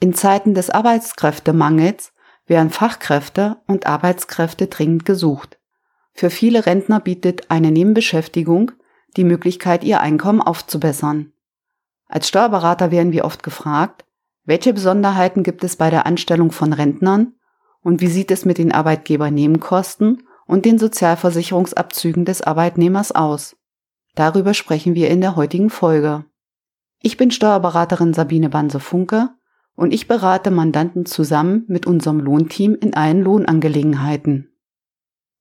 In Zeiten des Arbeitskräftemangels werden Fachkräfte und Arbeitskräfte dringend gesucht. Für viele Rentner bietet eine Nebenbeschäftigung die Möglichkeit, ihr Einkommen aufzubessern. Als Steuerberater werden wir oft gefragt, welche Besonderheiten gibt es bei der Anstellung von Rentnern und wie sieht es mit den Arbeitgebernebenkosten und den Sozialversicherungsabzügen des Arbeitnehmers aus? Darüber sprechen wir in der heutigen Folge. Ich bin Steuerberaterin Sabine Banse-Funke und ich berate Mandanten zusammen mit unserem Lohnteam in allen Lohnangelegenheiten.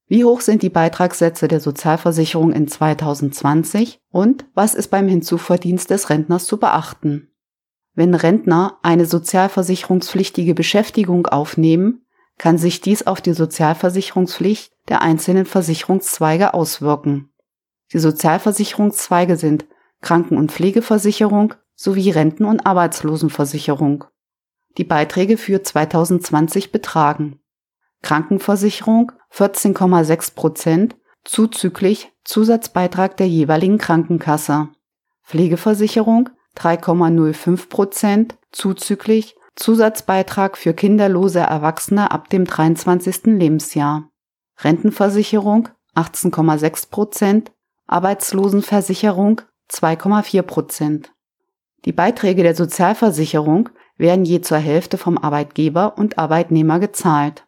Wie hoch sind die Beitragssätze der Sozialversicherung in 2020 und was ist beim Hinzuverdienst des Rentners zu beachten? Wenn Rentner eine sozialversicherungspflichtige Beschäftigung aufnehmen, kann sich dies auf die Sozialversicherungspflicht der einzelnen Versicherungszweige auswirken. Die Sozialversicherungszweige sind Kranken- und Pflegeversicherung sowie Renten- und Arbeitslosenversicherung die Beiträge für 2020 betragen. Krankenversicherung 14,6 Prozent zuzüglich Zusatzbeitrag der jeweiligen Krankenkasse. Pflegeversicherung 3,05 Prozent zuzüglich Zusatzbeitrag für kinderlose Erwachsene ab dem 23. Lebensjahr. Rentenversicherung 18,6 Prozent, Arbeitslosenversicherung 2,4 Prozent. Die Beiträge der Sozialversicherung werden je zur Hälfte vom Arbeitgeber und Arbeitnehmer gezahlt.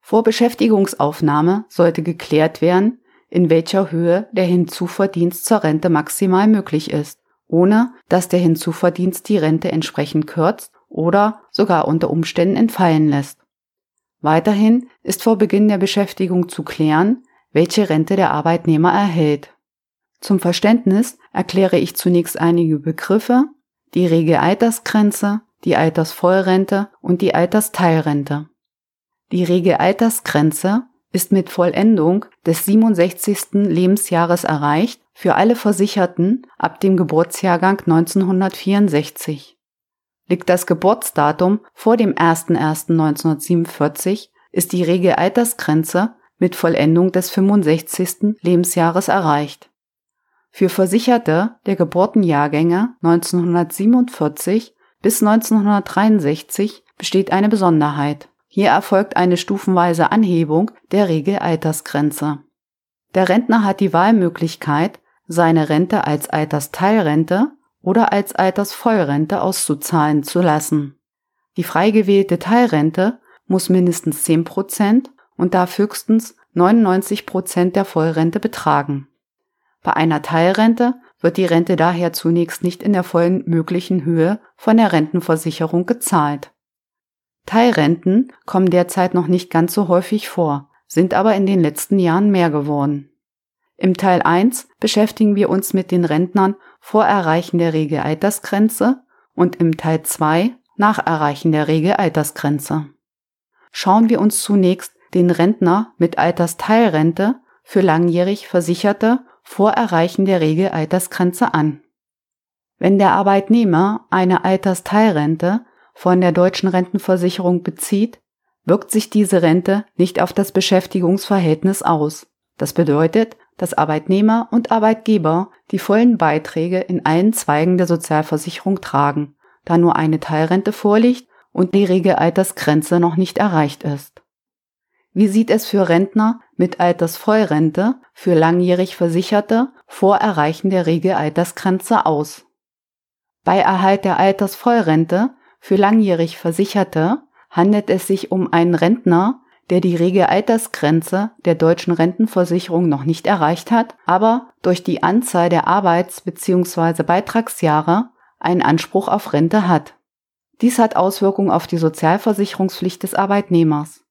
Vor Beschäftigungsaufnahme sollte geklärt werden, in welcher Höhe der Hinzuverdienst zur Rente maximal möglich ist, ohne dass der Hinzuverdienst die Rente entsprechend kürzt oder sogar unter Umständen entfallen lässt. Weiterhin ist vor Beginn der Beschäftigung zu klären, welche Rente der Arbeitnehmer erhält. Zum Verständnis erkläre ich zunächst einige Begriffe, die Regelaltersgrenze, die Altersvollrente und die Altersteilrente. Die Regelaltersgrenze ist mit Vollendung des 67. Lebensjahres erreicht für alle Versicherten ab dem Geburtsjahrgang 1964. Liegt das Geburtsdatum vor dem 01.01.1947, ist die Regelaltersgrenze mit Vollendung des 65. Lebensjahres erreicht. Für Versicherte der Geburtenjahrgänge 1947 bis 1963 besteht eine Besonderheit. Hier erfolgt eine stufenweise Anhebung der Regelaltersgrenze. Der Rentner hat die Wahlmöglichkeit, seine Rente als Altersteilrente oder als Altersvollrente auszuzahlen zu lassen. Die frei gewählte Teilrente muss mindestens 10 Prozent und darf höchstens 99 Prozent der Vollrente betragen. Bei einer Teilrente wird die Rente daher zunächst nicht in der vollen möglichen Höhe von der Rentenversicherung gezahlt. Teilrenten kommen derzeit noch nicht ganz so häufig vor, sind aber in den letzten Jahren mehr geworden. Im Teil 1 beschäftigen wir uns mit den Rentnern vor Erreichen der Regelaltersgrenze und im Teil 2 nach Erreichen der Regelaltersgrenze. Schauen wir uns zunächst den Rentner mit Altersteilrente für langjährig Versicherte vor Erreichen der Regelaltersgrenze an. Wenn der Arbeitnehmer eine Altersteilrente von der deutschen Rentenversicherung bezieht, wirkt sich diese Rente nicht auf das Beschäftigungsverhältnis aus. Das bedeutet, dass Arbeitnehmer und Arbeitgeber die vollen Beiträge in allen Zweigen der Sozialversicherung tragen, da nur eine Teilrente vorliegt und die Regelaltersgrenze noch nicht erreicht ist. Wie sieht es für Rentner mit Altersvollrente für langjährig Versicherte vor Erreichen der Regelaltersgrenze aus? Bei Erhalt der Altersvollrente für langjährig Versicherte handelt es sich um einen Rentner, der die Regelaltersgrenze der deutschen Rentenversicherung noch nicht erreicht hat, aber durch die Anzahl der Arbeits- bzw. Beitragsjahre einen Anspruch auf Rente hat. Dies hat Auswirkungen auf die Sozialversicherungspflicht des Arbeitnehmers.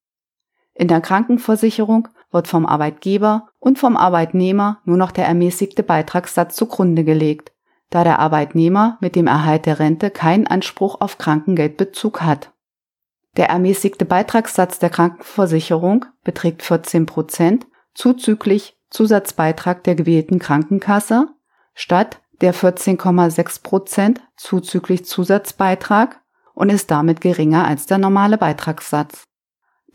In der Krankenversicherung wird vom Arbeitgeber und vom Arbeitnehmer nur noch der ermäßigte Beitragssatz zugrunde gelegt, da der Arbeitnehmer mit dem Erhalt der Rente keinen Anspruch auf Krankengeldbezug hat. Der ermäßigte Beitragssatz der Krankenversicherung beträgt 14 Prozent zuzüglich Zusatzbeitrag der gewählten Krankenkasse statt der 14,6 Prozent zuzüglich Zusatzbeitrag und ist damit geringer als der normale Beitragssatz.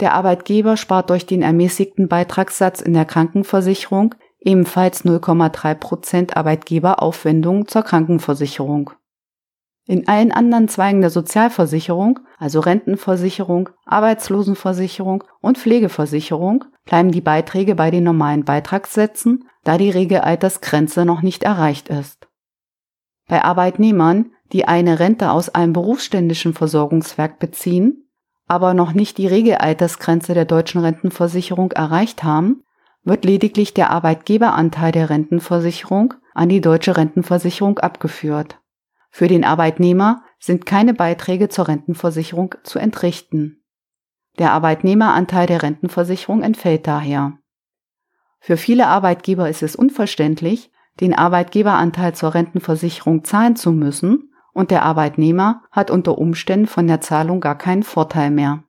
Der Arbeitgeber spart durch den ermäßigten Beitragssatz in der Krankenversicherung ebenfalls 0,3 Prozent Arbeitgeberaufwendungen zur Krankenversicherung. In allen anderen Zweigen der Sozialversicherung, also Rentenversicherung, Arbeitslosenversicherung und Pflegeversicherung, bleiben die Beiträge bei den normalen Beitragssätzen, da die Regelaltersgrenze noch nicht erreicht ist. Bei Arbeitnehmern, die eine Rente aus einem berufsständischen Versorgungswerk beziehen, aber noch nicht die Regelaltersgrenze der deutschen Rentenversicherung erreicht haben, wird lediglich der Arbeitgeberanteil der Rentenversicherung an die deutsche Rentenversicherung abgeführt. Für den Arbeitnehmer sind keine Beiträge zur Rentenversicherung zu entrichten. Der Arbeitnehmeranteil der Rentenversicherung entfällt daher. Für viele Arbeitgeber ist es unverständlich, den Arbeitgeberanteil zur Rentenversicherung zahlen zu müssen, und der Arbeitnehmer hat unter Umständen von der Zahlung gar keinen Vorteil mehr.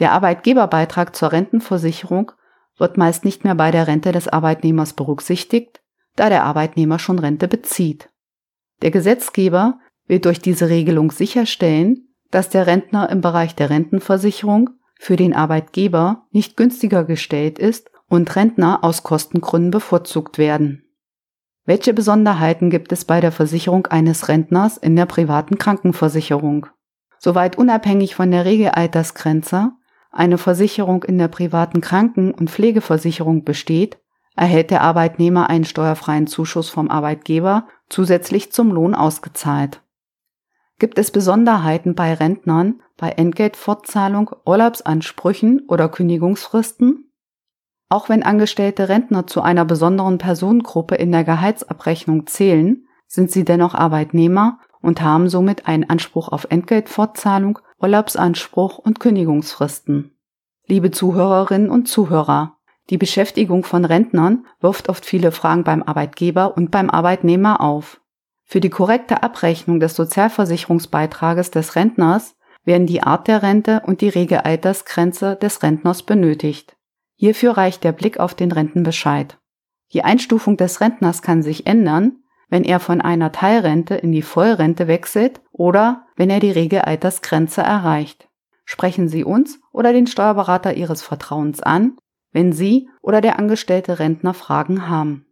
Der Arbeitgeberbeitrag zur Rentenversicherung wird meist nicht mehr bei der Rente des Arbeitnehmers berücksichtigt, da der Arbeitnehmer schon Rente bezieht. Der Gesetzgeber will durch diese Regelung sicherstellen, dass der Rentner im Bereich der Rentenversicherung für den Arbeitgeber nicht günstiger gestellt ist und Rentner aus Kostengründen bevorzugt werden. Welche Besonderheiten gibt es bei der Versicherung eines Rentners in der privaten Krankenversicherung? Soweit unabhängig von der Regelaltersgrenze eine Versicherung in der privaten Kranken- und Pflegeversicherung besteht, erhält der Arbeitnehmer einen steuerfreien Zuschuss vom Arbeitgeber zusätzlich zum Lohn ausgezahlt. Gibt es Besonderheiten bei Rentnern bei Entgeltfortzahlung, Urlaubsansprüchen oder Kündigungsfristen? Auch wenn angestellte Rentner zu einer besonderen Personengruppe in der Gehaltsabrechnung zählen, sind sie dennoch Arbeitnehmer und haben somit einen Anspruch auf Entgeltfortzahlung, Urlaubsanspruch und Kündigungsfristen. Liebe Zuhörerinnen und Zuhörer, die Beschäftigung von Rentnern wirft oft viele Fragen beim Arbeitgeber und beim Arbeitnehmer auf. Für die korrekte Abrechnung des Sozialversicherungsbeitrages des Rentners werden die Art der Rente und die Regelaltersgrenze des Rentners benötigt. Hierfür reicht der Blick auf den Rentenbescheid. Die Einstufung des Rentners kann sich ändern, wenn er von einer Teilrente in die Vollrente wechselt oder wenn er die Regelaltersgrenze erreicht. Sprechen Sie uns oder den Steuerberater Ihres Vertrauens an, wenn Sie oder der angestellte Rentner Fragen haben.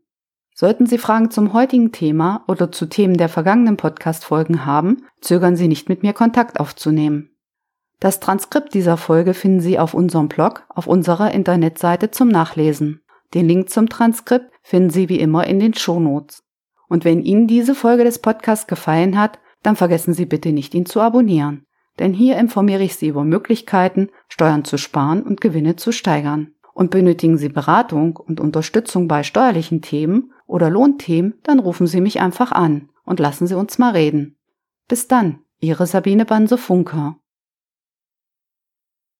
Sollten Sie Fragen zum heutigen Thema oder zu Themen der vergangenen Podcast-Folgen haben, zögern Sie nicht mit mir Kontakt aufzunehmen. Das Transkript dieser Folge finden Sie auf unserem Blog auf unserer Internetseite zum Nachlesen. Den Link zum Transkript finden Sie wie immer in den Shownotes. Und wenn Ihnen diese Folge des Podcasts gefallen hat, dann vergessen Sie bitte nicht, ihn zu abonnieren. Denn hier informiere ich Sie über Möglichkeiten, Steuern zu sparen und Gewinne zu steigern. Und benötigen Sie Beratung und Unterstützung bei steuerlichen Themen oder Lohnthemen, dann rufen Sie mich einfach an und lassen Sie uns mal reden. Bis dann, Ihre Sabine Banse-Funker.